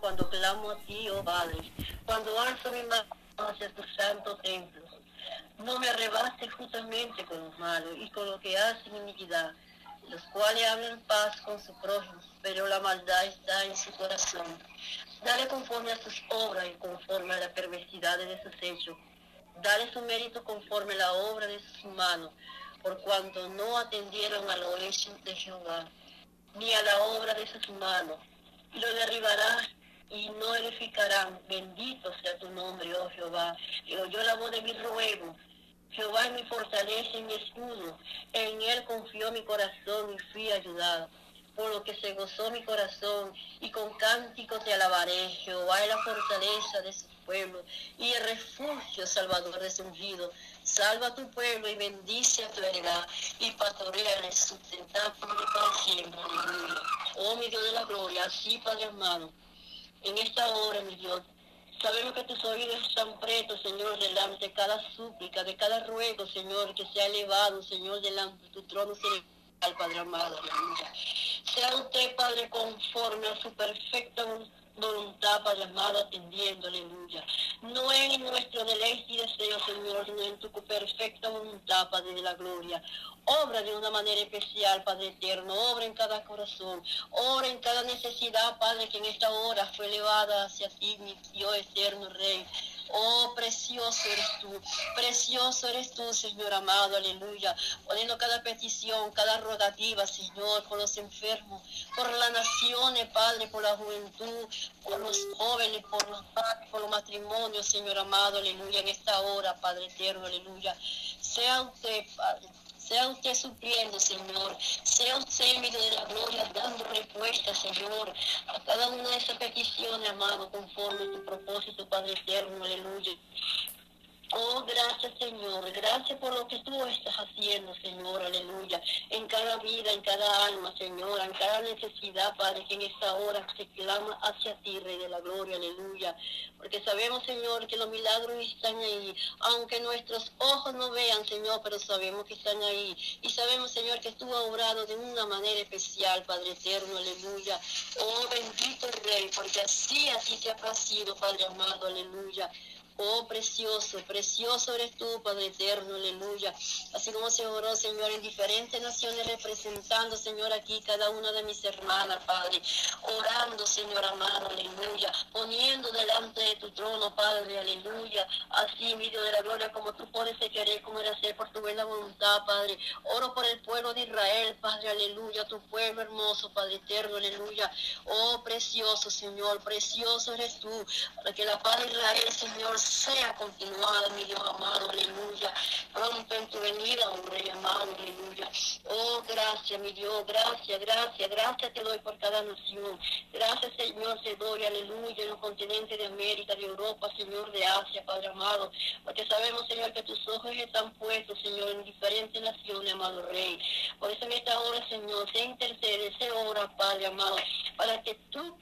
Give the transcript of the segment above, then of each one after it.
cuando clamo a ti, oh Padre, cuando alzo mi mano hacia tu santo templo. No me arrebates justamente con los malos y con lo que hacen iniquidad, los cuales hablan paz con su prójimo, pero la maldad está en su corazón. Dale conforme a sus obras y conforme a la perversidad de sus hechos. Dale su mérito conforme a la obra de sus manos, por cuanto no atendieron a lo hecho de Jehová, ni a la obra de sus manos. Y lo derribarás y no edificarán. Bendito sea tu nombre, oh Jehová. Y oyó la voz de mi ruego. Jehová es mi fortaleza y mi escudo. En él confió mi corazón y fui ayudado por lo que se gozó mi corazón, y con cánticos te alabaré. Jehová es la fortaleza de su pueblo, y el refugio salvador de su ungido. Salva a tu pueblo y bendice a tu heredad, y pastoreale, sustentar por para siempre. Oh, mi Dios de la gloria, así, Padre amado, en esta hora, mi Dios, Sabemos que tus oídos están pretos, Señor, delante de cada súplica, de cada ruego, Señor, que sea elevado, Señor, delante de tu trono al Padre amado, aleluya. Sea usted, Padre, conforme a su perfecta voluntad, Padre amado, atendiendo, aleluya. No en nuestro deleite y deseo, Señor, sino en tu perfecta voluntad, Padre de la gloria. Obra de una manera especial, Padre eterno. Obra en cada corazón. Obra en cada necesidad, Padre, que en esta hora fue elevada hacia ti, mi Dios eterno Rey. Oh, precioso eres tú, precioso eres tú, Señor amado, aleluya. Poniendo cada petición, cada rogativa, Señor, por los enfermos, por las naciones, Padre, por la juventud, por los jóvenes, por los padres, por los matrimonios, Señor amado, aleluya, en esta hora, Padre eterno, aleluya. Sea usted, Padre sea usted supliendo, Señor. Sea usted, mi de la gloria, dando respuesta, Señor, a cada una de esas peticiones, amado, conforme a tu propósito, Padre eterno. Aleluya. Oh, gracias Señor, gracias por lo que tú estás haciendo, Señor, aleluya, en cada vida, en cada alma, Señor, en cada necesidad, Padre, que en esta hora se clama hacia ti, Rey de la Gloria, aleluya, porque sabemos, Señor, que los milagros están ahí, aunque nuestros ojos no vean, Señor, pero sabemos que están ahí, y sabemos, Señor, que tú has obrado de una manera especial, Padre eterno, aleluya, oh, bendito Rey, porque así, así se ha placido, Padre amado, aleluya, Oh, precioso, precioso eres tú, Padre eterno, aleluya. Así como se oró, Señor, en diferentes naciones, representando, Señor, aquí cada una de mis hermanas, Padre. Orando, Señor amado, aleluya. Poniendo delante de tu trono, Padre, aleluya. Así, mi Dios de la gloria, como tú puedes querer, como era hacer por tu buena voluntad, Padre. Oro por el pueblo de Israel, Padre, aleluya. Tu pueblo hermoso, Padre eterno, aleluya. Oh, precioso, Señor, precioso eres tú. Para que la paz de Israel, Señor, sea continuada, mi Dios amado, aleluya. Pronto en tu venida, oh Rey amado, aleluya. Oh, gracias, mi Dios, gracias, gracias, gracias te doy por cada nación. Gracias, Señor, te doy, aleluya, en los continentes de América, de Europa, Señor, de Asia, Padre amado. Porque sabemos, Señor, que tus ojos están puestos, Señor, en diferentes naciones, amado Rey. Por eso en esta hora, Señor, se intercede, se ora, Padre amado, para que tú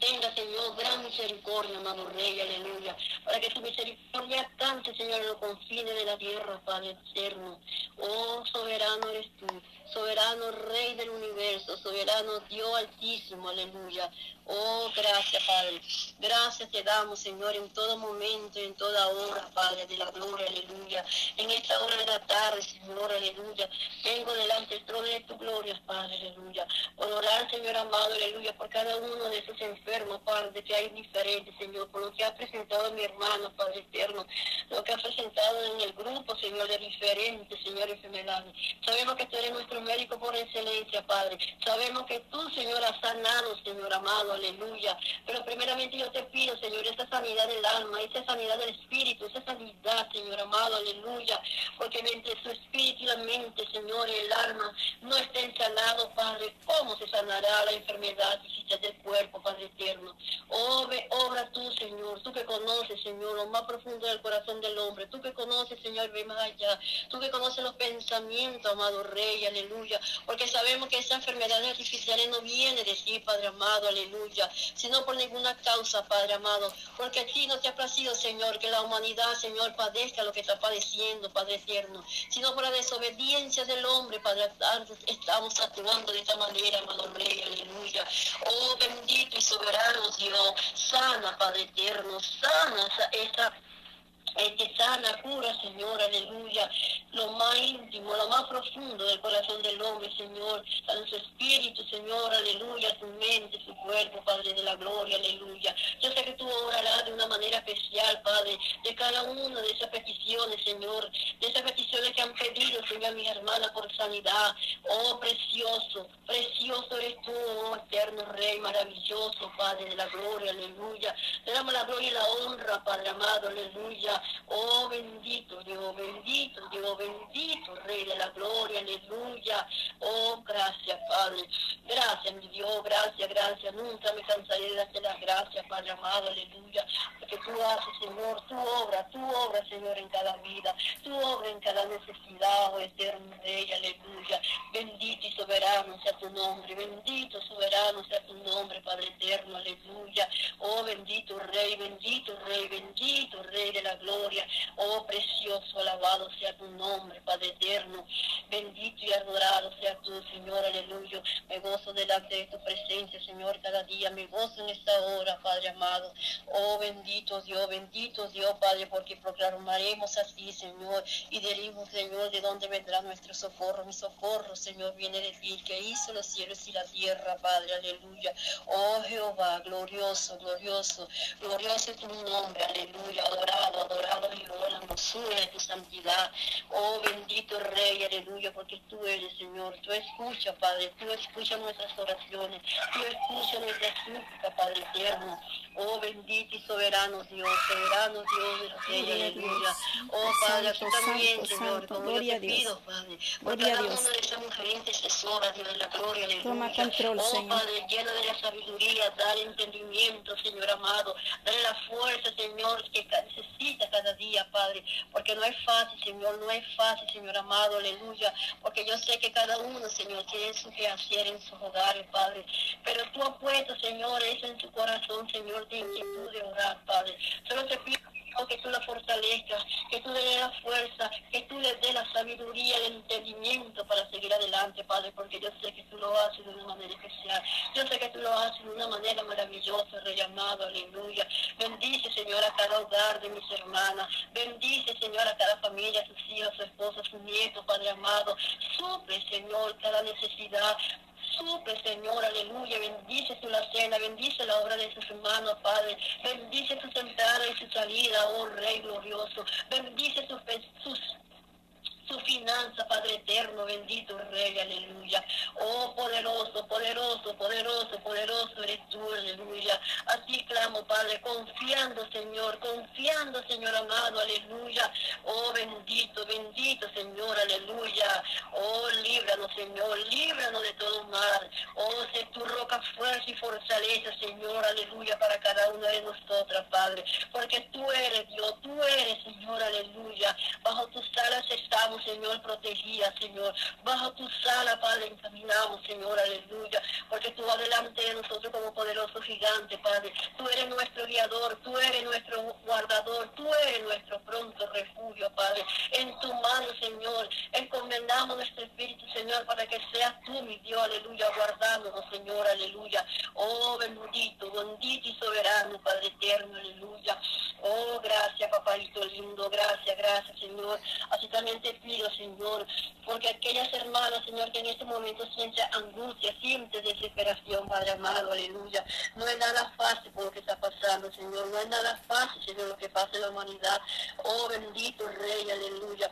Tenga, Señor, gran misericordia, amado Rey, aleluya. Para que tu misericordia cante, Señor, en los confines de la tierra, Padre eterno. Oh, soberano eres tú, soberano Rey del universo, soberano Dios altísimo, aleluya. Oh, gracias, Padre. Gracias te damos, Señor, en todo momento, en toda hora, Padre, de la gloria, aleluya. En esta hora de la tarde, Señor, aleluya. Vengo delante del trono de tu gloria, Padre, aleluya. Por orar, Señor amado, aleluya, por cada uno de esos enfermos, Padre, que hay diferentes, Señor, por lo que ha presentado mi hermano, Padre eterno, lo que ha presentado en el grupo, Señor, de diferentes, Señor, enfermedades. Sabemos que tú eres nuestro médico por excelencia, Padre. Sabemos que tú, Señor, has sanado, Señor amado, aleluya. Pero primeramente yo te pido, Señor, esa sanidad del alma, esa sanidad del espíritu, esa sanidad, Señor amado, aleluya. Porque mientras su espíritu y la mente, Señor, el alma no estén sanados, Padre, ¿cómo se sanará la enfermedad física del cuerpo, Padre eterno? Obre, obra tú, Señor, tú que conoces Señor, lo más profundo del corazón del hombre. Tú que conoces, Señor, ve más allá. Tú que conoces los pensamientos, amado Rey, aleluya. Porque sabemos que esa enfermedad artificiales no viene de ti, Padre amado, aleluya. Sino por ninguna causa, Padre amado. Porque a no te ha placido, Señor, que la humanidad, Señor, padezca lo que está padeciendo, Padre eterno. Sino por la desobediencia del hombre, Padre, estamos actuando de esta manera, amado Rey, aleluya. Oh, bendito y soberano Dios, sana, Padre eterno, sana esa el que sana, cura, Señor, aleluya, lo más íntimo, lo más profundo del corazón del hombre, Señor, en su espíritu, Señor, aleluya, su mente, su cuerpo, Padre de la gloria, aleluya. Yo sé que tú orarás de una manera especial, Padre, de cada una de esas peticiones, Señor, de esas peticiones que han pedido, Señor, mis hermanas, por sanidad. Oh, precioso, precioso eres tú, oh, eterno Rey, maravilloso, Padre de la gloria, aleluya. Te damos la gloria y la honra, Padre amado, aleluya. Oh bendito Dios, bendito Dios, bendito Rey de la gloria, aleluya. Oh, gracias Padre. Gracias mi Dios, gracias, gracias. Nunca me cansaré de darte las gracias, Padre amado, aleluya. Porque tú haces, Señor, tu obra, tu obra, Señor, en cada vida. Tu obra en cada necesidad, oh eterno Rey, aleluya. Bendito y soberano sea tu nombre, bendito, soberano sea tu nombre, Padre eterno, aleluya. Oh bendito Rey, bendito Rey, bendito Rey de la gloria Oh precioso, alabado sea tu nombre, Padre eterno. Bendito y adorado sea tu Señor, aleluya. Me gozo delante de tu presencia, Señor, cada día. Me gozo en esta hora, Padre amado. Oh bendito Dios, bendito Dios, Padre, porque proclamaremos así, Señor. Y diremos, Señor, de dónde vendrá nuestro socorro. Mi socorro, Señor, viene de ti, que hizo los cielos y la tierra, Padre, aleluya. Oh Jehová, glorioso, glorioso, glorioso es tu nombre, aleluya. Adorado, adorado adorado y la hermosura de tu santidad. Oh bendito Rey, aleluya, porque tú eres, Señor. Tú escuchas, Padre, tú escuchas nuestras oraciones, tú escuchas nuestra súplica, Padre eterno. Oh bendito y soberano Dios, soberano Dios de Rey, aleluya. Oh Padre, tú también, Señor, como yo te pido, Padre, por cada una de esas mujeres intercesoras, Dios de la gloria, aleluya. Toma control, oh Padre, llena de la sabiduría, dale entendimiento, Señor amado, dale la fuerza, Señor, que necesita cada día, Padre, porque no es fácil, Señor, no es fácil, Señor amado, aleluya, porque yo sé que cada uno, Señor, tiene su que hacer en sus hogares, Padre, pero tú has puesto, Señor, eso en su corazón, Señor, de inquietud de orar, Padre. Solo te pido que tú la fortalezcas, que tú le des la fuerza, que tú le des la sabiduría, el entendimiento para seguir adelante, Padre, porque yo sé que tú lo haces de una manera especial. Yo sé que tú lo haces de una manera maravillosa, Rey amado, aleluya. Bendice, Señor, a cada hogar de mis hermanas. Bendice, Señor, a cada familia, sus hijos, su esposa, sus nietos, Padre amado. Suple, Señor, cada necesidad. Supe, Señor, aleluya. Bendice su la cena, bendice la obra de sus hermanos, Padre. Bendice su entrada y su salida, oh Rey glorioso. Bendice sus su finanza, Padre eterno, bendito Rey, aleluya. Oh, poderoso, poderoso, poderoso, poderoso eres tú, aleluya. Así clamo, Padre, confiando, Señor, confiando, Señor amado, aleluya. Oh, bendito, bendito, Señor, aleluya. Oh, líbranos, Señor, líbranos de todo mal. Oh, sé tu roca fuerza y fortaleza, Señor, aleluya, para cada una de nosotras, Padre. Porque tú eres Dios, tú eres, Señor, aleluya. Bajo tus alas estamos Señor, protegida, Señor. Bajo tu sala, Padre, encaminamos, Señor, aleluya. Porque tú adelante de nosotros como poderoso gigante, Padre. Tú eres nuestro guiador, tú eres nuestro guardador, tú eres nuestro pronto refugio, Padre. En tu mano, Señor, encomendamos nuestro espíritu, Señor, para que seas tú, mi Dios, aleluya, guardándonos, Señor, aleluya. Oh, bendito, bendito y soberano, Padre eterno, aleluya. Oh, gracias, papáito lindo, gracias, gracias, Señor. Así también te Señor, porque aquellas hermanas, Señor, que en este momento sienten angustia, sienten desesperación, Padre amado, aleluya. No es nada fácil por lo que está pasando, Señor. No es nada fácil, Señor, lo que pasa en la humanidad. Oh, bendito Rey, aleluya.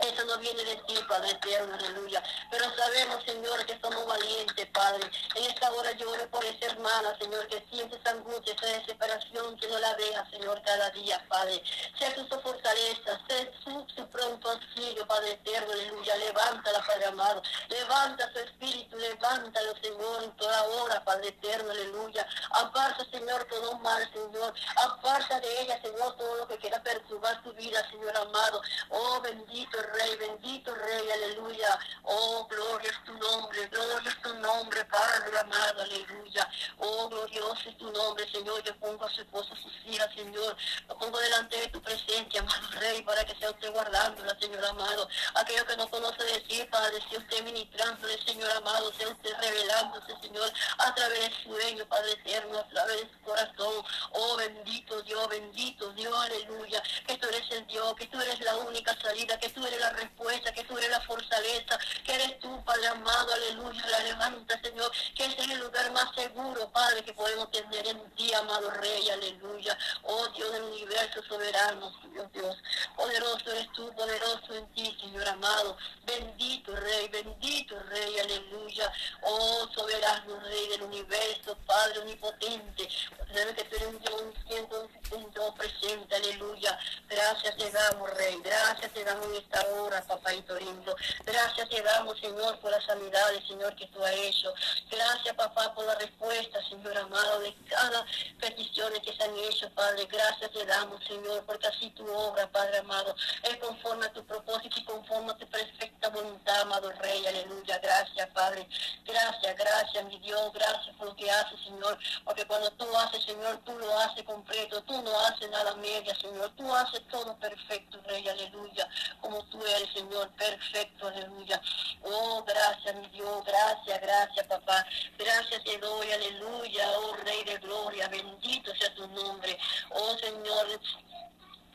Eso no viene de ti, Padre eterno, aleluya. Pero sabemos, Señor, que somos valientes, Padre. En esta hora lloro por esa hermana, Señor, que siente esa angustia, esa desesperación, que no la vea, Señor, cada día, Padre. Sea tu fortaleza, sea su, su pronto auxilio, Padre eterno, aleluya. Levántala, Padre amado. Levanta su espíritu, levántalo, Señor, en toda hora, Padre eterno, aleluya. Aparta, Señor, todo mal, Señor. Aparta de ella, Señor, todo lo que quiera perturbar tu vida, Señor amado. Oh, bendito Rey, bendito Rey, aleluya. Oh, gloria es tu nombre, gloria es tu nombre, Padre amado, aleluya. Oh, glorioso es tu nombre, Señor. Yo pongo a su esposa, a sus hijas, Señor. Lo pongo delante de tu presencia, amado Rey, para que sea usted guardándola, Señor amado. Aquello que no conoce decir, Padre, si usted ministrándole, Señor amado, sea usted revelándose, Señor, a través de sueño, Padre eterno, a través de su corazón. Oh, bendito Dios, bendito Dios, aleluya. Que tú eres el Dios, que tú eres la única salida, que tú eres la respuesta, que tú eres la fortaleza, que eres tú, Padre amado, aleluya, la levanta, Señor, que ese es el lugar más seguro, Padre, que podemos tener en ti, amado Rey, aleluya. Oh Dios del universo soberano, Dios, Dios. Poderoso eres tú, poderoso en ti, Señor amado. Bendito Rey, bendito Rey, aleluya. Oh soberano Rey del universo, Padre omnipotente. Sabes que tú eres Dios, un Dios presente, aleluya. Gracias te damos, Rey. Gracias te damos en esta hora, papáito lindo. Gracias te damos, Señor, por las sanidades, Señor, que tú has hecho. Gracias, papá, por la respuesta, Señor amado, de cada petición que se han hecho, Padre. Gracias te damos, Señor, porque así tu obra, Padre amado, es conforme a tu propósito y conforme a tu perfecta voluntad, amado Rey. Aleluya. Gracias, Padre. Gracias, gracias, mi Dios. Gracias por lo que haces, Señor. Porque cuando tú haces, Señor, tú lo haces completo. Tú no haces nada media, Señor. Tú haces todo perfecto, Rey. Aleluya. Como tú eres, Señor. Perfecto. Aleluya. Oh, gracias, mi Dios. Gracias, gracias, papá. Gracias te doy. Aleluya. Oh, Rey de gloria. Bendito sea tu nombre. Oh, Señor.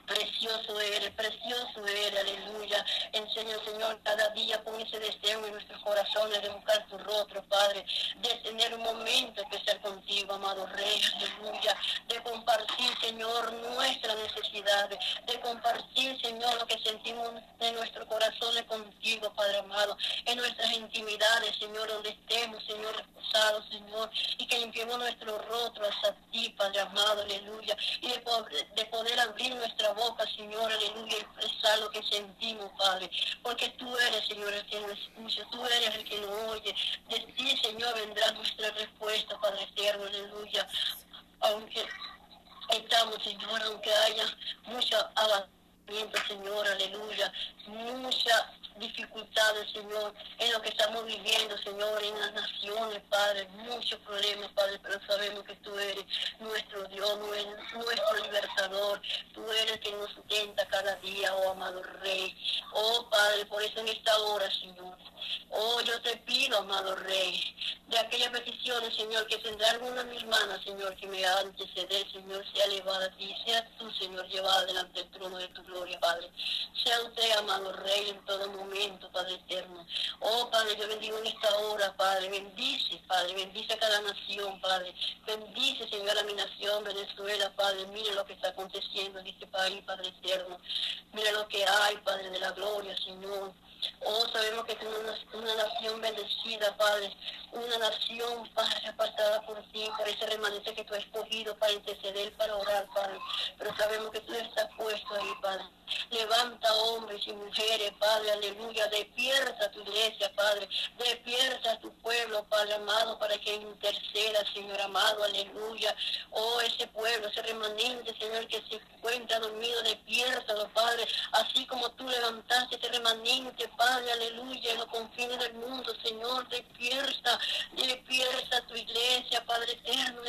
Precioso eres, precioso eres, aleluya. Enseña, Señor, cada día con ese deseo en nuestros corazones de buscar tu rostro, Padre, de tener un momento especial contigo, amado Rey, aleluya. De compartir, Señor, nuestras necesidades, de compartir, Señor, lo que sentimos en nuestros corazones contigo, Padre amado, en nuestras intimidades, Señor, donde estemos, Señor, reposados, Señor, y que limpiemos nuestro rostro hacia ti, Padre amado, aleluya, y de poder, de poder abrir nuestra boca, Señor, aleluya, expresar lo que sentimos, Padre. Porque tú eres, Señor, el que nos escucha, tú eres el que nos oye. De ti, Señor, vendrá nuestra respuesta, Padre eterno, aleluya. Aunque estamos, Señor, aunque haya mucha abatimiento, Señor, aleluya, mucha dificultades, Señor, en lo que estamos viviendo, Señor, en las naciones, Padre, muchos problemas, Padre, pero sabemos que tú eres nuestro Dios, nuestro libertador, tú eres que nos sustenta cada día, oh amado Rey. Oh Padre, por eso en esta hora, Señor, oh yo te pido, amado Rey, de aquellas peticiones, Señor, que tendrá alguna de mis hermanas, Señor, que me anteceder, Señor, sea elevada a ti, sea tú, Señor, llevada delante del trono de tu gloria, Padre. Sea usted, amado Rey, en todo momento Padre eterno. Oh, Padre, yo bendigo en esta hora, Padre. Bendice, Padre. Bendice a cada nación, Padre. Bendice, Señor, a mi nación, Venezuela, Padre. Mire lo que está aconteciendo en este país, Padre eterno. Mire lo que hay, Padre de la gloria, Señor. Oh, sabemos que es una, nación bendecida, Padre. Una nación, Padre, apartada por ti, por ese remanente que tú has escogido para interceder, para orar, Padre. Pero sabemos que tú estás puesto ahí, Padre. Levanta hombres y mujeres, Padre, aleluya. Despierta tu iglesia, Padre. Despierta tu pueblo, Padre amado, para que interceda, Señor amado, aleluya. Oh, ese pueblo, ese remanente, Señor, que se encuentra dormido, despiértalo, Padre. Así como tú levantaste ese remanente, Padre, aleluya, en los confines del mundo, Señor, despierta, despierta tu iglesia, Padre eterno,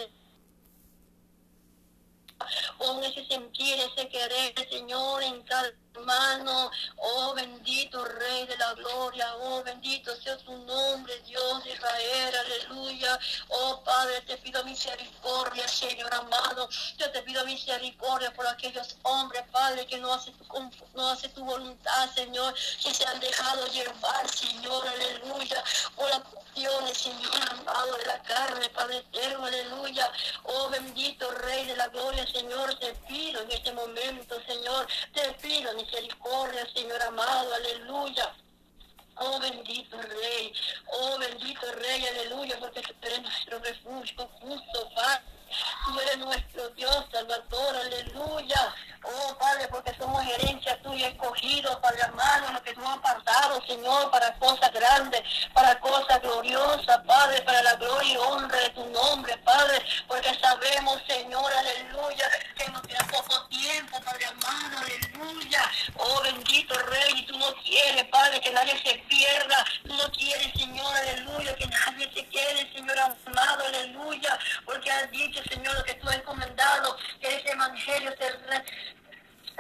con ese sentir, ese querer, Señor, en cada hermano. Oh bendito Rey de la Gloria. Oh bendito sea tu nombre, Dios de Israel. Aleluya. Oh Padre, te pido misericordia, Señor amado. Yo te pido misericordia por aquellos hombres, Padre, que no hacen tu, no hace tu voluntad, Señor. Que se han dejado llevar, Señor. Aleluya. Por las cuestiones, Señor amado, de la carne, Padre eterno. Aleluya. Oh bendito Rey de la Gloria, Señor. Te pido en este momento, Señor. Te pido misericordia misericordia, Señor amado, aleluya. Oh bendito Rey, oh bendito Rey, aleluya, porque tú eres nuestro refugio justo, Padre. Tú eres nuestro Dios, Salvador, aleluya. Oh Padre, porque somos herencia tuya, escogidos, Padre amado, lo que tú has apartado, Señor, para cosas grandes, para cosas gloriosas, Padre, para la gloria y honra de tu nombre, Padre, porque sabemos, Señor, aleluya, que nos queda poco tiempo, Padre amado, aleluya. Oh bendito Rey, tú no quieres, Padre, que nadie se pierda, tú no quieres, Señor, aleluya, que nadie se quede, Señor amado, aleluya, porque has dicho, Señor, lo que tú has encomendado, que ese evangelio se,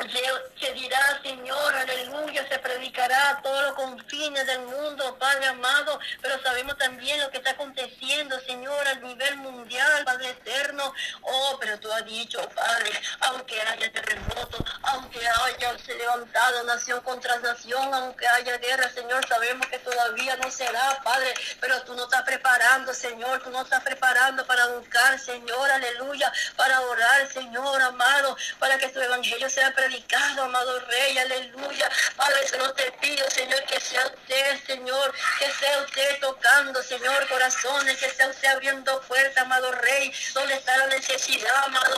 se, dirá, Señor, aleluya, se predicará a todos los confines del mundo, Padre amado, pero sabemos también lo que está aconteciendo, Señor, a nivel mundial, Padre eterno. Oh, pero tú has dicho, Padre, aunque haya terremoto, aunque haya se levantado nación contra nación, aunque haya guerra, Señor, sabemos que todavía no será, Padre, pero tú no estás preparando, Señor, tú no estás preparando para buscar, Señor, aleluya, para orar, Señor, amado, para que tu evangelio sea predicado, amado Rey, aleluya. Padre, no te pido, Señor, que sea usted, Señor, que sea usted tocando, Señor, corazones, que sea usted abriendo puertas, amado Rey, donde está la necesidad, amado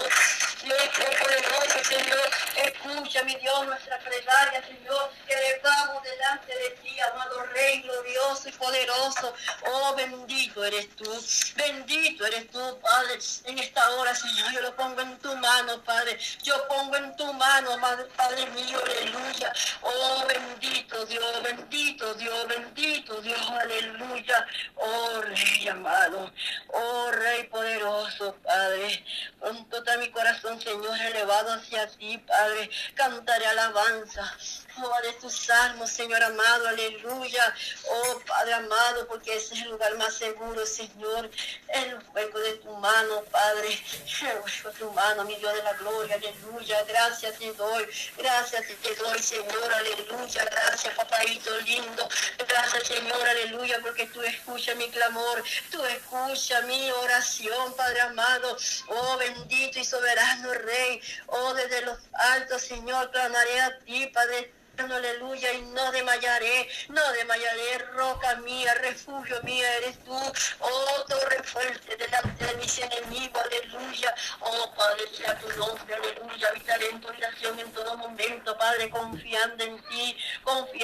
Dios, poderoso, Señor, escucha, mi Dios, nuestra plegaria, Señor, que vamos delante de ti, amado Rey, glorioso y poderoso. Oh, bendito eres tú, bendito eres tú, Padre, en esta hora, Señor, yo lo pongo en tu mano, Padre, yo pongo en tu mano, Padre mío, aleluya. Oh, bendito Dios, bendito Dios, bendito Dios, aleluya. Oh, Rey amado, oh, Rey poderoso, Padre. Con todo mi corazón, Señor, elevado hacia ti, Padre. Cantaré alabanza de tus salmos, Señor amado, aleluya. Oh Padre amado, porque ese es el lugar más seguro, Señor. El hueco de tu mano, Padre. El hueco de tu mano, mi Dios de la gloria, aleluya. Gracias te gracias te doy, Señor, aleluya. Gracias, papadito lindo. Gracias, Señor, aleluya, porque tú escuchas mi clamor, tú escuchas mi oración, Padre amado. Oh bendito y soberano Rey. Oh, desde los altos, Señor, clamaré a ti, Padre aleluya, y no desmayaré, no desmayaré, roca mía, refugio mía eres tú, oh torre fuerte delante de mis enemigos, aleluya, oh Padre, sea tu nombre, aleluya, habitaré en tu oración en todo momento, Padre, confiando en ti,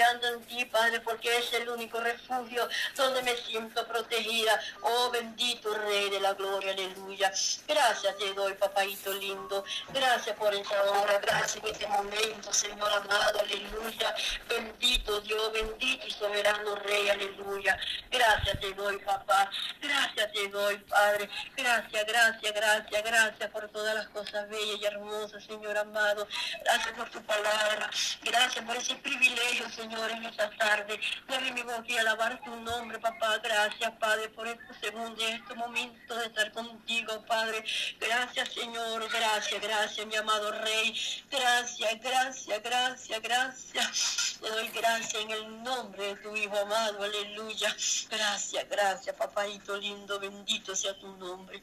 confiando en ti, Padre, porque es el único refugio donde me siento protegida, oh bendito Rey de la gloria, aleluya, gracias te doy, papadito lindo, gracias por esta hora, gracias en este momento, Señor amado, aleluya, Bendito Dios, bendito y soberano Rey, aleluya. Gracias te doy, papá. Gracias te doy, Padre. Gracias, gracias, gracias, gracias por todas las cosas bellas y hermosas, Señor amado. Gracias por tu palabra. Gracias por ese privilegio, Señor, en esta tarde. De mi voz y alabar tu nombre, papá. Gracias, Padre, por estos segundos y estos momentos de estar contigo, Padre. Gracias, Señor. Gracias, gracias, mi amado Rey. Gracias, gracias, gracias, gracias. Te doy gracias en el nombre de tu Hijo amado, aleluya. Gracias, gracias, papadito lindo, bendito sea tu nombre.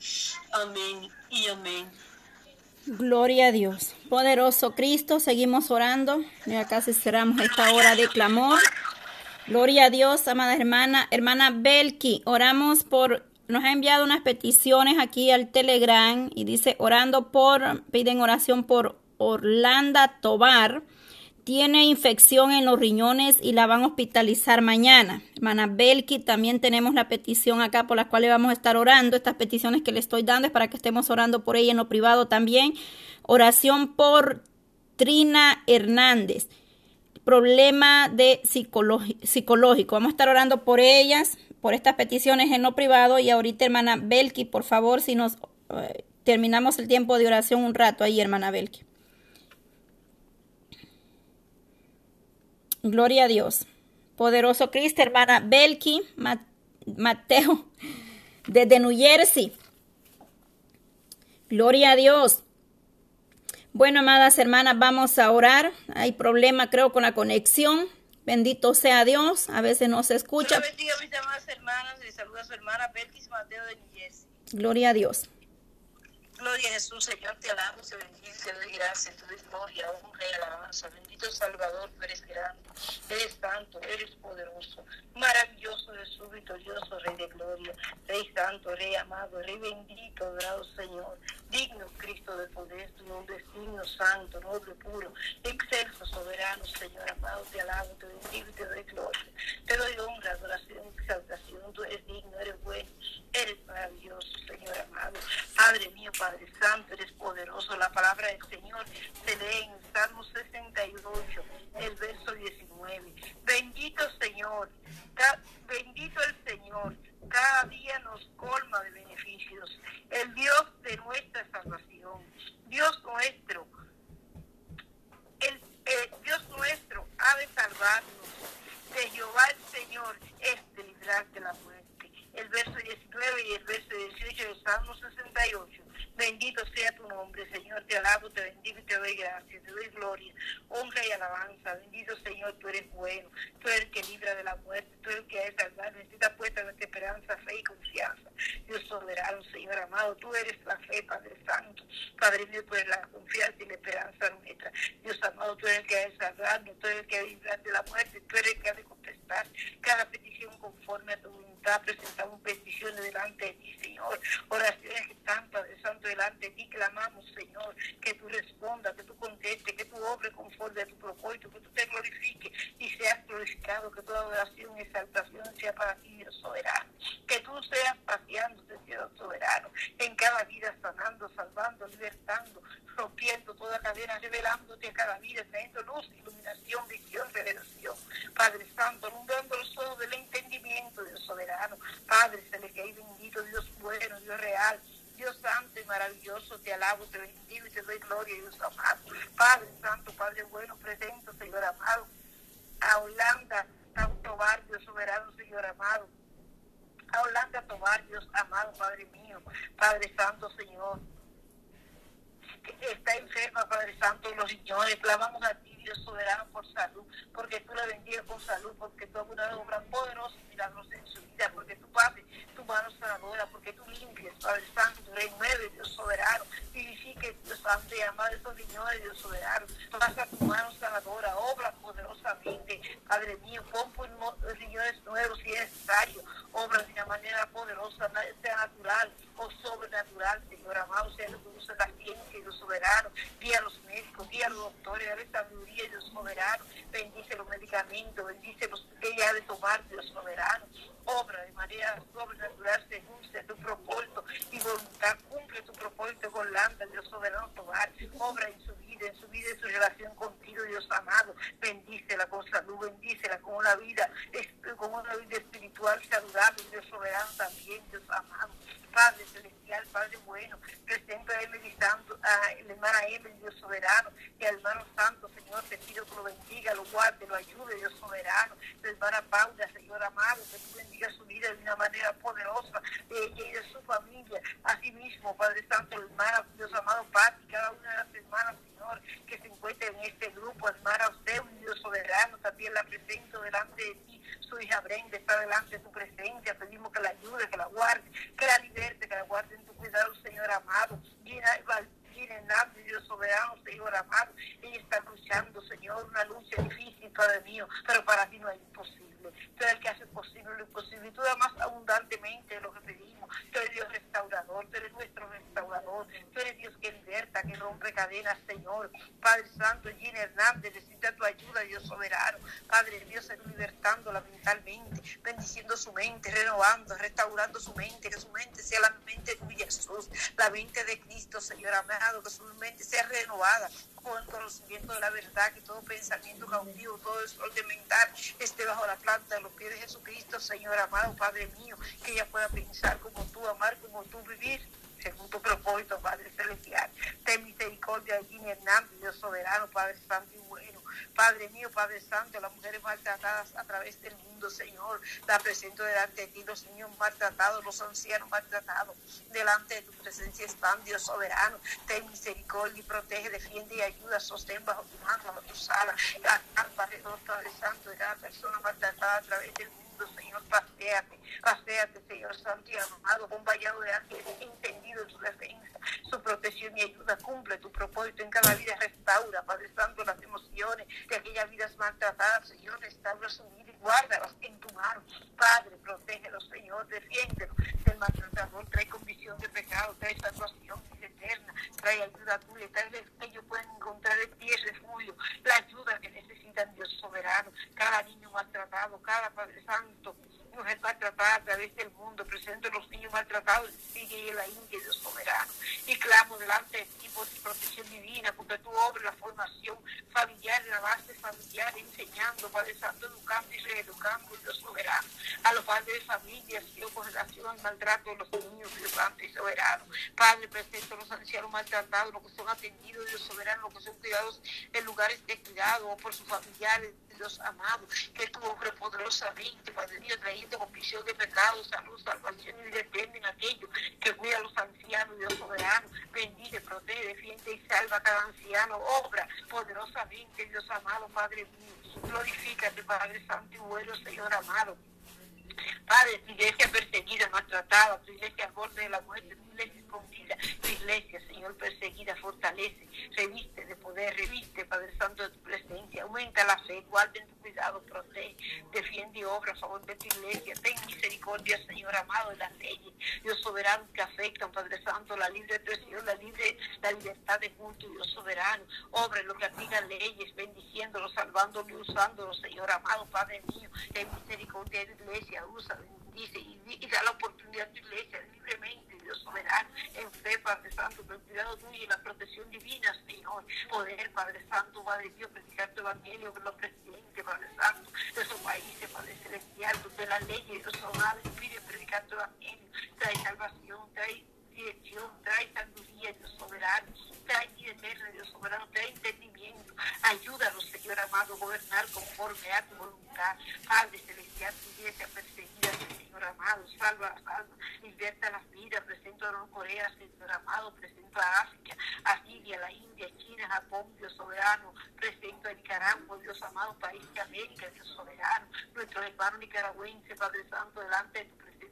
Amén y amén. Gloria a Dios. Poderoso Cristo, seguimos orando. Y acá cerramos esta hora de clamor. Gloria a Dios, amada hermana, hermana Belki. Oramos por, nos ha enviado unas peticiones aquí al Telegram y dice orando por, piden oración por Orlanda Tobar tiene infección en los riñones y la van a hospitalizar mañana. Hermana Belki, también tenemos la petición acá por la cual le vamos a estar orando. Estas peticiones que le estoy dando es para que estemos orando por ella en lo privado también. Oración por Trina Hernández. Problema de psicológico. Vamos a estar orando por ellas, por estas peticiones en lo privado. Y ahorita, hermana Belki, por favor, si nos eh, terminamos el tiempo de oración un rato ahí, hermana Belki. Gloria a Dios. Poderoso Cristo, hermana Belki Mateo, desde New Jersey. Gloria a Dios. Bueno, amadas hermanas, vamos a orar. Hay problema, creo, con la conexión. Bendito sea Dios. A veces no se escucha. Dios bendiga, mis amadas hermanas. Les saluda a su hermana Belkis Mateo de New Jersey. Gloria a Dios. Gloria a Jesús, Señor, te alabo, se bendiga se dé gracia, te dé gloria, honra y alabanza. Bendito Salvador, tú eres grande, eres santo, eres poderoso, maravilloso de súbito, Dios, Rey de gloria, Rey santo, Rey amado, Rey bendito, adorado Señor, digno Cristo de delante de ti clamamos. Y tú das más abundantemente lo que pedimos. Tú eres Dios restaurador, tú eres nuestro restaurador, tú eres Dios que liberta, que rompe cadenas, Señor. Padre Santo, Gina Hernández, necesita tu ayuda, Dios soberano. Padre Dios, libertándola mentalmente, bendiciendo su mente, renovando, restaurando su mente, que su mente sea la mente tuya, Jesús, la mente de Cristo, Señor amado, que su mente sea renovada, el conocimiento de la verdad, que todo pensamiento cautivo, todo es orden mental esté bajo la planta de los pies de Jesucristo, Señor amado, Padre mío, que ella pueda pensar como tú, amar como tú, vivir según tu propósito, Padre Celestial. Ten misericordia de Jimmy Hernández, Dios soberano, Padre Santo y Padre mío, Padre Santo, las mujeres maltratadas a través del mundo, Señor, la presento delante de ti, los niños maltratados, los ancianos maltratados, delante de tu presencia están, Dios soberano, ten misericordia y protege, defiende y ayuda, sostén bajo tu mano, bajo tu sala, la Padre Santo, de cada persona maltratada a través del mundo Señor, paseate, paseate, Señor santo y amado, con vallado de ángeles, entendido su defensa, su protección y ayuda, cumple tu propósito en cada vida, restaura, Padre Santo, las emociones de aquellas vidas maltratadas, Señor, restaura su vida y guárdalas en tu mano, Padre, protégelos, Señor, defiéndelos. Del maltratador, trae convicción de pecado, trae salvación eterna, trae ayuda tuya, tal vez ellos puedan encontrar el pie refugio, la ayuda que necesitan Dios soberano, cada niño maltratado, cada Padre Santo, mujer maltratada a través del mundo, presento los niños maltratados sigue en la India, Dios soberano, y clamo delante de ti por tu protección divina, porque tú obras la formación familiar, la base familiar, enseñando, Padre Santo, educando y reeducando, Dios soberano, a los padres de familia, Dios, con relación al maltrato de los niños, Dios Santo y soberano. Padre, presento a los ancianos maltratados, los que son atendidos, Dios soberano, los que son cuidados en lugares de cuidado o por sus familiares, Dios amado, que tu hombre poderosamente, Padre Dios, trayendo convicción de pecado, salud, salvación y dependen aquellos que cuida a los ancianos, Dios soberano, bendice, protege, defiende y salva a cada anciano, obra poderosamente, Dios amado, Padre mío, glorifícate, Padre Santo y bueno, Señor amado. Padre, tu iglesia perseguida, maltratada, tu iglesia al borde de la muerte, tu iglesia escondida, tu iglesia, Señor, perseguida, fortalece, reviste de poder, reviste, Padre Santo, aumenta la fe, guarda en tu cuidado, protege, defiende y obra a favor de tu iglesia, ten misericordia, Señor amado, de las leyes, Dios soberano, que afectan, Padre Santo, la libre expresión, la libre, la libertad de culto, Dios soberano, obra en lo que aplican leyes, bendiciéndolo, salvándolo usándolo, Señor amado, Padre mío, ten misericordia de tu iglesia, usa, bendice y da la oportunidad a tu iglesia libremente, Dios soberano, en fe, Padre Santo, con el cuidado tuyo y la protección divina, Señor, poder, Padre Santo, Padre Dios, predicar tu evangelio con los presidentes, Padre Santo, de esos países, Padre Celestial, donde la ley de Dios soberano pide predicar tu evangelio, trae salvación, trae dirección, trae sabiduría, Dios soberano, trae vida eterna, Dios soberano, trae entendimiento, ayúdanos, Señor amado, a gobernar conforme a tu voluntad, Padre Celestial, tu iglesia perseguida, Señor amado, salva, salva, liberta las vidas, presento a Corea, Señor amado, presento a África, a Siria, la India, China, Japón, Dios soberano, presento a Nicaragua, Dios amado, país de América, Dios soberano, nuestro hermano nicaragüense, Padre Santo, delante de tu presencia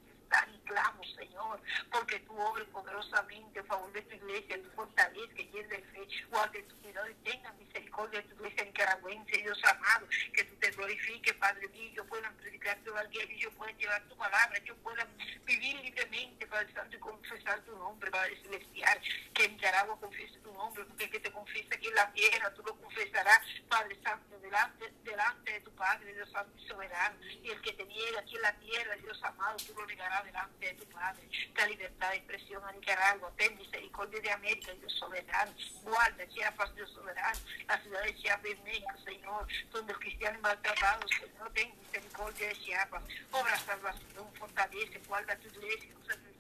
y clamo, Señor, porque tú obres poderosamente a favor de tu iglesia, tu fortaleza, llene de fe, guarde tu cuidado y tenga misericordia de tu iglesia nicaragüense, Dios amado, que te glorifiques, Padre mío, yo pueda predicar tu evangelio, yo pueda llevar tu palabra, yo pueda vivir libremente, Padre Santo, y confesar tu nombre, Padre Celestial, que Nicaragua confiese tu nombre, porque el que te confiesa aquí en la tierra, tú lo confesarás, Padre Santo, delante, delante de tu Padre, Dios Santo y soberano, y el que te niega aquí en la tierra, Dios amado, tú lo negarás delante de tu Padre. Da libertad de expresión a Nicaragua. Ten misericordia de América, Dios soberano. Guarda Chiapas, Dios soberano. La ciudad de Chiapas en Señor. Donde los cristianos maltratados, Señor. Ten misericordia de Chiapas. Obra salvación, fortalece, guarda tu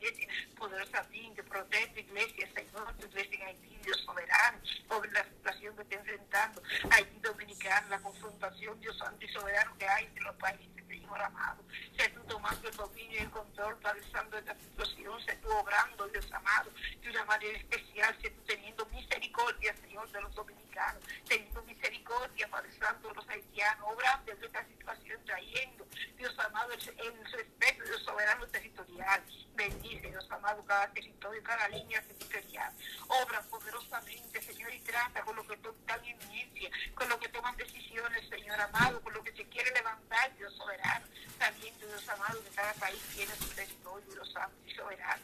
tu iglesia poderosamente. Protege tu iglesia, Señor. Tu iglesia en Haití, Dios soberano. Obra la situación que está enfrentando. Haití Dominicana, la confrontación, Dios santo y soberano que hay entre los países, Señor amado. Sé tú tomando el dominio y el control, de esta situación. Sé tú obrando, Dios amado, de una manera especial. Sé tú teniendo misericordia, Señor, de los dominicanos. Teniendo misericordia, de los haitianos. Obrando de esta situación, trayendo, Dios amado, el, el respeto, Dios soberano territorial. Bendice, Amado, cada territorio, cada línea territorial. Obra poderosamente, Señor, y trata con lo que están en eminencia, con lo que toman decisiones, Señor amado, con lo que se quiere levantar, Dios soberano, sabiendo, Dios amado, que cada país tiene su territorio, Dios santo y soberano.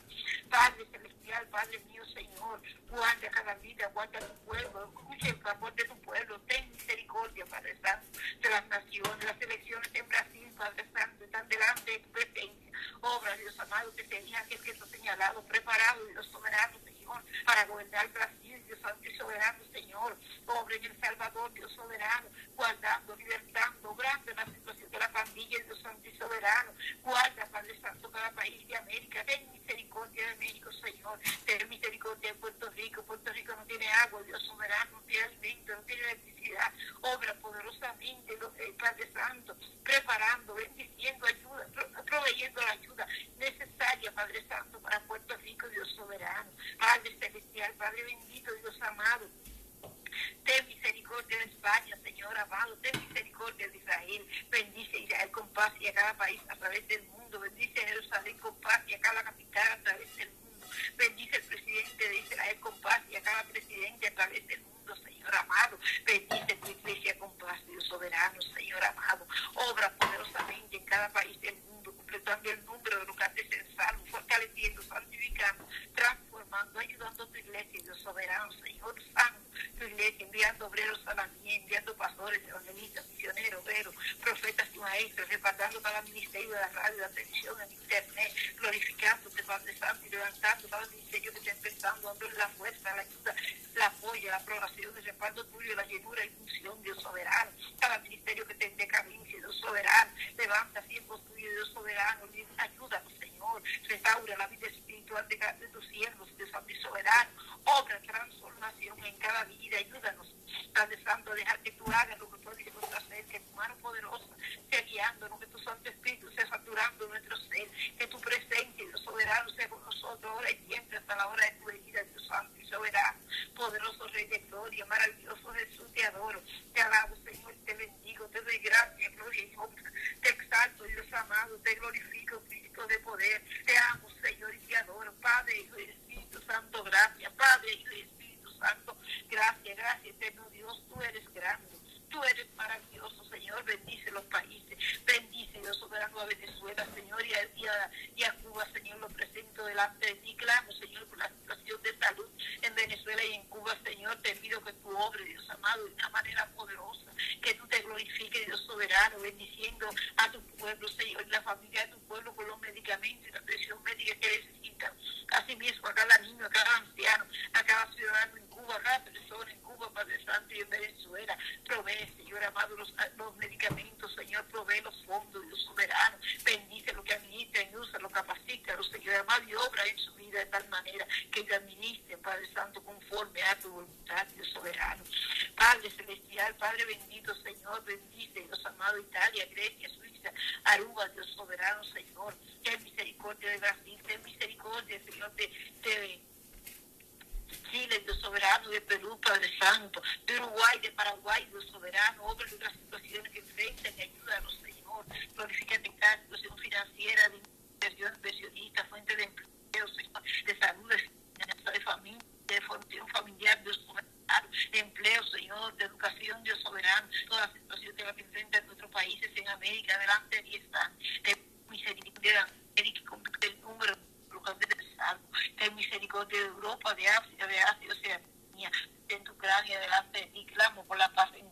Padre celestial, Padre mío, Señor, guarda cada vida, guarda tu pueblo, escucha el clamor de tu pueblo, ten misericordia, Padre Santo, de las naciones, las elecciones en Brasil, Padre Santo, están delante de tu presencia. Obra, Dios amado, que tenía aquel que está señalado, preparado, Dios soberano, Señor, para gobernar Brasil, Dios santo y soberano, Señor. Obra en El Salvador, Dios soberano, guardando, libertando, obrando en la situación de la pandilla, Dios santo y soberano. Guarda, Padre Santo, cada país de América. Ten misericordia de México, Señor. Ten misericordia de Puerto Rico. Puerto Rico no tiene agua, Dios soberano, no tiene alimento, no tiene electricidad. Obra poderosamente, Padre Santo, preparando, bendiciendo, ayuda, proveyendo la ayuda necesaria, Padre Santo, para Puerto Rico, Dios soberano. Padre celestial, Padre bendito, Dios amado. Ten misericordia de España, Señor amado. Ten misericordia de Israel. Bendice Israel con paz y a cada país a través del mundo. Bendice Jerusalén con paz y a cada capital a través del mundo. Bendice el presidente de Israel con paz y a cada presidente a través del mundo, Señor amado. Bendice tu iglesia con paz, Dios soberano, Señor amado. Obra poderosamente en cada país del completando el número de antes en salvo, fortaleciendo, santificando, transformando, ayudando a tu iglesia, Dios soberano, Señor santo tu iglesia, enviando obreros a la mía, enviando pastores, evangelistas, misioneros, obreros, profetas y maestros, repartiendo cada ministerio de la radio, de la televisión, en internet, glorificándote, Padre Santo, y levantando cada ministerio que está empezando, dando la fuerza, la ayuda, la apoyo, la aprobación, el respaldo tuyo, la llenura y función, Dios soberano, cada ministerio que te decadencia, Dios soberano, levanta siervos tuyos, Dios soberano, ayúdanos, Señor, restaura la vida espiritual de, de tus siervos, Dios Santo y soberano, obra transformación en cada vida, ayúdanos, Padre Santo, a dejar que tú hagas lo que tú has hacer, que tu mano poderosa sea guiando, que tu Santo Espíritu sea saturando nuestro ser, que tu presencia, Dios soberano, sea con nosotros ahora y siempre hasta la hora de tu venida, Dios Santo y soberano, poderoso Rey de Gloria, maravilloso Jesús, te adoro, te alabo, Señor, te bendigo, te doy gracias, gloria y honra, te exalto, Dios amado, te glorifico, Cristo de poder, te amo, Señor, y te adoro, Padre, Hijo Espíritu Santo, gracias, Padre, Hijo Espíritu Santo, gracias, gracias, eterno Dios, tú eres grande. Tú eres maravilloso, Señor. Bendice los países. Bendice, Dios soberano, a Venezuela, Señor, y a, y, a, Cuba, Señor. Lo presento delante de ti. Clamo, Señor, por la situación de salud en Venezuela y en Cuba, Señor. Te pido que tú obres, Dios amado, de una manera poderosa. Que tú te glorifiques, Dios soberano, bendiciendo a tu pueblo, Señor, la familia de tu pueblo con los medicamentos y la presión médica que necesitan. Así mismo a cada niño, a cada anciano, a cada ciudadano en Cuba, a cada persona en Cuba, Padre Santo, y en Venezuela. Provee, Señor amado, los, los medicamentos, Señor, provee los fondos, Dios soberano. Bendice lo que administra y usa, lo capacita, los Señor amado, y obra en su vida de tal manera que ellos administren, Padre Santo, conforme a tu voluntad, Dios soberano. Padre celestial, Padre bendito, Señor, bendice, Dios amado, Italia, Grecia, Suiza, Aruba, Dios soberano, Señor. Ten misericordia de Brasil, ten misericordia, Señor, de, de Chile, Dios soberano, de Perú, Padre Santo, de Uruguay, de Paraguay, Dios soberano, obra de otras situaciones que enfrentan y ayúdanos, Señor. Glorifícate en cada situación financiera, de inversión, inversionista, fuente de empleo, de salud, de de familia, de formación familiar, Dios soberano, de empleo, Señor, de educación, Dios soberano, todas las situaciones que enfrentan nuestros países en América, delante de ti están. De misericordia, América, que el número de salvo. Ten misericordia de Europa, de África, de Asia, Oceanía, en Ucrania, delante de ti. Clamo por la paz en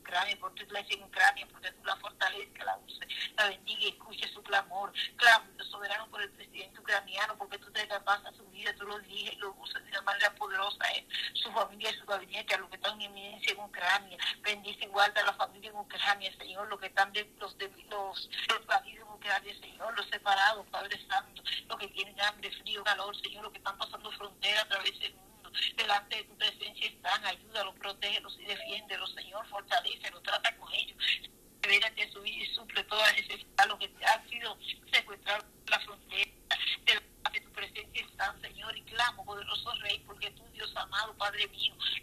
Ucrania, por tu iglesia en Ucrania, porque tú la fortalezcas, la uses, la bendiga y escuche su clamor. Clamo, soberano, por el presidente ucraniano, porque tú te capaz a su vida, tú lo diriges y lo usas de una manera poderosa en su familia y su gabinete, a los que están en eminencia en Ucrania. Bendice y guarda a la familia en Ucrania, Señor, los que están de, los, de, los, los en Ucrania, Señor, los separados, Padre Santo, los que tienen hambre, frío, calor, Señor, los que están pasando frontera a través del mundo. Delante de tu presencia están, ayúdalos, protégelos y defiéndelos, Señor, fortalecelos, trata con ellos. que su vida y suple toda necesidad, lo que ha sido secuestrado en la frontera. Delante de tu presencia están, Señor, y clamo, poderoso Rey, porque tú, Dios amado, Padre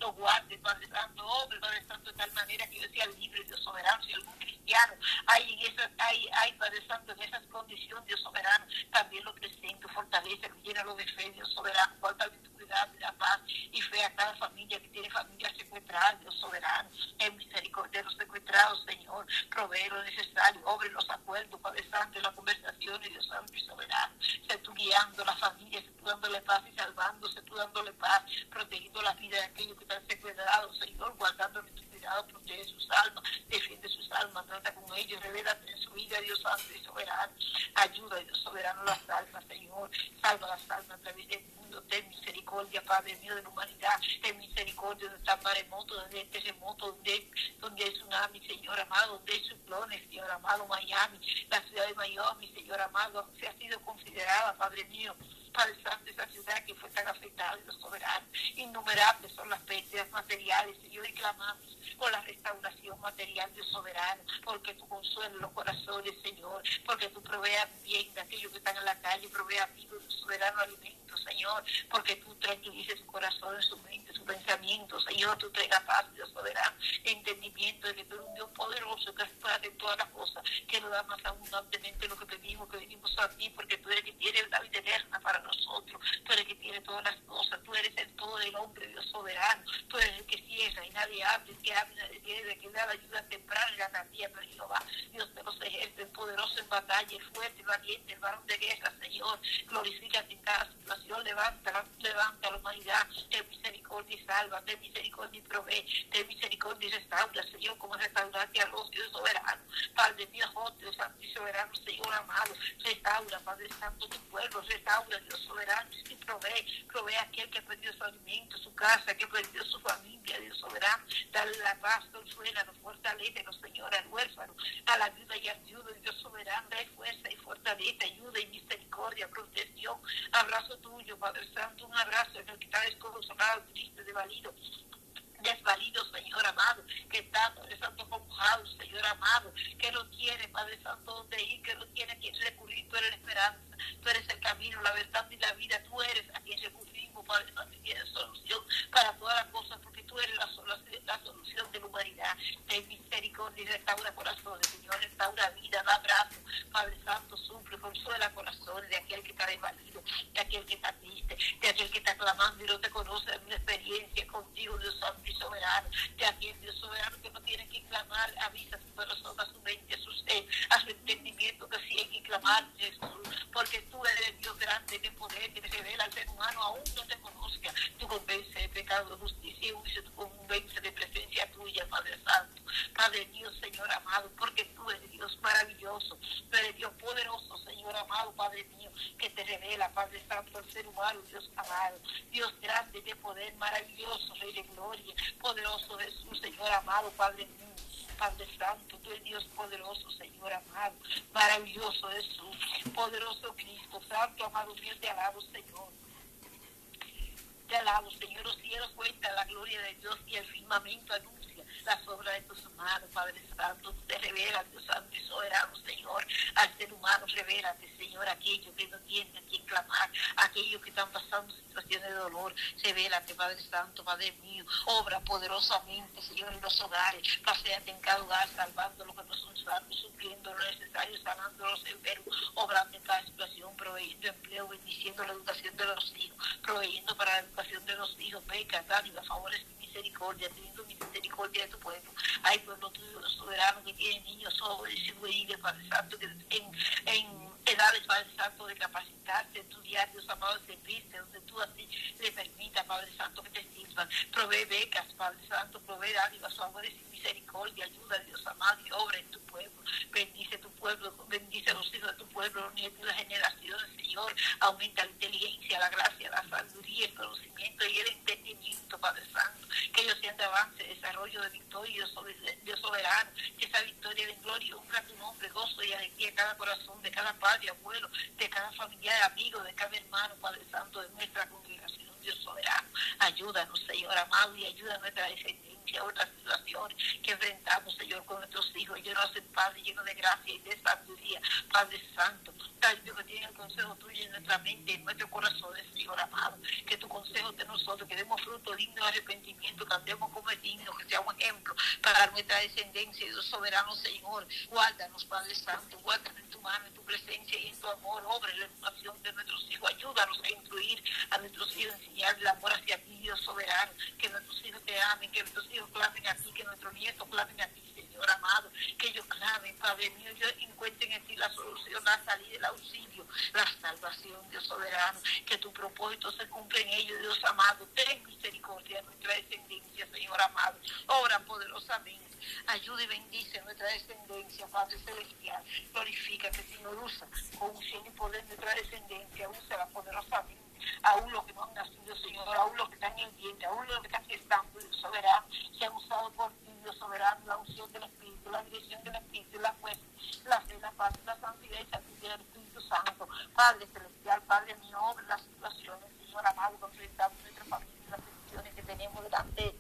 lo guardes, Padre Santo, hombre, Padre Santo, de tal manera que yo sea libre, Dios soberano, si algún cristiano hay en esas, hay, hay, Padre Santo, en esas condiciones, Dios soberano, también lo presento, fortalece, llénalo de fe, Dios soberano, guarda y la paz y fe a cada familia que tiene familia secuestrada, Dios soberano, en misericordia de los secuestrados, Señor, provee lo necesario, obre los acuerdos, Padre Santo, las conversaciones, Dios Santo y soberano, sé tú guiando la familia, sé tú dándole paz y salvando, sé tú dándole paz, protegiendo la vida de aquellos que están secuestrados, Señor, guardándole tu cuidado, protege sus almas, defiende sus almas, trata con ellos, revela en su vida, Dios Santo y soberano, ayuda, Dios soberano, las almas, Señor, salva las almas a través del mundo, ten misericordia, Padre mío, de la humanidad, ten misericordia de este maremoto, donde hay terremoto, donde, donde hay tsunami, Señor amado, donde hay ciclones, Señor amado, Miami, la ciudad de Miami, Señor amado, se ha sido considerada, Padre mío, Santo, esa ciudad que fue tan afectada, Dios soberano. Innumerables son las pérdidas materiales, y clamamos por la restauración material, Dios soberano, porque tú consuelas los corazones, Señor, porque tú proveas bien de aquellos que están en la calle, proveas amigos, Dios soberano, alimento, Señor, porque tú tranquilices su corazón, su mente, su su pensamiento, Señor, tú traigas paz, Dios soberano, entendimiento eres un Dios poderoso que hacer todas las cosas, que nos da más abundantemente lo que pedimos, que venimos a ti, porque tú eres que tiene la vida eterna para nosotros, tú eres que tiene todas las cosas, tú eres el todo del hombre, Dios soberano, tú eres el que cierra y nadie abre, que habla que, da la ayuda temprana y la tardía, pero Jehová, Dios de los ejércitos, poderoso en batalla, fuerte, valiente, el varón de guerra, Señor, glorifícate en cada situación, levanta, levanta la humanidad, ten misericordia y salva, ten misericordia y provee, ten misericordia y restaura, Señor, como restauraste a los Dios soberano, Padre Dios, oh Dios santo y soberano, Señor amado, restaura, Padre Santo, tu pueblo, restaura, Dios soberano, y provee, provee a aquel que ha perdido su alimento, su casa, que ha perdido su familia, Dios soberano, dale la paz, consuela, nos fortalece, Señor, al huérfano, a la viuda y viudo, Dios soberano, dale fuerza y fortaleza, ayuda y misericordia, protección, abrazo tuyo, Padre Santo, un abrazo en el que está desconsolado, triste, desvalido, desvalido, Señor amado, que está, Padre Santo, conmojado, Señor amado, que no tiene, Padre Santo, donde ir, que no tiene a quien recurrir, tú eres la esperanza, tú eres el camino, la verdad y la vida, tú eres a quien recurrimos, Padre Santo, y tienes solución para todas las cosas, porque tú eres la, la solución de la humanidad, ten misericordia y restaura corazones, Señor, restaura vida, da abrazo, Padre Santo, sufre, consuela corazones de aquel que está desvalido, de aquel que está triste, de aquel que está clamando y no te conoce, de una experiencia contigo, Dios Santo y soberano, de aquel Dios soberano que no tiene que clamar, avisa a su corazón, a su mente, a su ser, a su entendimiento, que sí hay que clamar, Jesús, porque tú eres Dios grande de poder, que te revela al ser humano, aún no te conozca, tú convence de pecado, de justicia y juicio, tú convence de presencia tuya, Padre Santo, Padre Dios, Señor amado, porque tú eres Dios maravilloso, tú eres Dios poderoso, Señor amado, Padre mío, que te revela, Padre Santo, al ser humano, Dios amado, Dios grande de poder, maravilloso, Rey de gloria, poderoso Jesús, Señor amado, Padre mío. Padre Santo, tú eres Dios poderoso, Señor amado, maravilloso Jesús, poderoso Cristo, Santo, amado Dios, te alabo, Señor. Te alabo, Señor, los cielos cuentan la gloria de Dios y el firmamento anuncia las obras de tus manos, Padre Santo. Te revela, Dios Santo y soberano, Señor, al ser humano, revélate, Señor, aquellos que no tienen a quien clamar, aquellos que están pasando situaciones de dolor, revélate, Padre Santo, Padre mío, obra poderosamente, Señor, en los hogares, paseate en cada hogar, salvando los que no son salvos, supliendo lo necesario, sanando los enfermos, obrando en cada situación, proveyendo empleo, bendiciendo la educación de los hijos, proveyendo para la educación de los hijos, becas, dádivas, favores misericordia, teniendo misericordia de tu pueblo. Hay pueblo tuyo, los soberanos que tienen niños jóvenes y Padre Santo, que en edades, Padre Santo, de capacitarse, estudiar, Dios amado, servirte, donde tú así le permitas, Padre Santo, que te sirvan. Provee becas, Padre Santo, provee dádivas, favores y misericordia, ayuda, Dios amado, y obra en tu pueblo. Bendice tu pueblo, bendice a los hijos de tu pueblo, los nietos de las generaciones, Señor. Aumenta la inteligencia, la gracia, la sabiduría, el conocimiento y el entendimiento, Padre Santo. Que ellos sean de avance, desarrollo de victoria, Dios soberano. Que esa victoria de gloria honra tu nombre, gozo y alegría de cada corazón, de cada padre, abuelo, de cada familiar, amigo, de cada hermano, Padre Santo, de nuestra congregación, Dios soberano. Ayúdanos, Señor amado, y ayuda a nuestra descendencia, a otras situaciones que enfrentamos, Señor, con nuestros hijos. No hacen Padre, lleno de gracia y de sabiduría, Padre Santo. Tal Dios que tiene el consejo tuyo en nuestra mente, en nuestro corazón, Señor amado. Que tu consejo de nosotros, que demos fruto digno de arrepentimiento, que andemos como es digno, que sea un ejemplo para nuestra descendencia, Dios soberano, Señor. Guárdanos, Padre Santo, guárdanos en tu mano, en tu presencia y en tu amor. Obra la educación de nuestros hijos. Ayúdanos a instruir a nuestros hijos, enseñar el amor hacia ti, Dios soberano. Que nuestros hijos te amen, que nuestros hijos clamen a ti, que nuestros nietos clamen a ti, Señor amado. Que ellos clamen, Padre mío, ellos encuentren en ti la solución, la salida, el auxilio, la salvación, Dios soberano. Que tu propósito se cumpla en ellos, Dios amado. Ten misericordia de nuestra descendencia, Señor amado. Obra poderosamente. Ayuda y bendice nuestra descendencia, Padre Celestial. Glorifica que Señor usa con unción y poder nuestra descendencia, úsala poderosamente. Aún los que no han nacido, Señor, aún los que están en diente, aún los que están gestando, Dios soberano, se han usado por ti, Dios soberano, la unción del Espíritu, la dirección del Espíritu, la fuerza, la fe, la paz, la santidad y santidad del Espíritu Santo. Padre Celestial, Padre mío, las situaciones, Señor amado, confrontamos nuestra familia, las decisiones que tenemos delante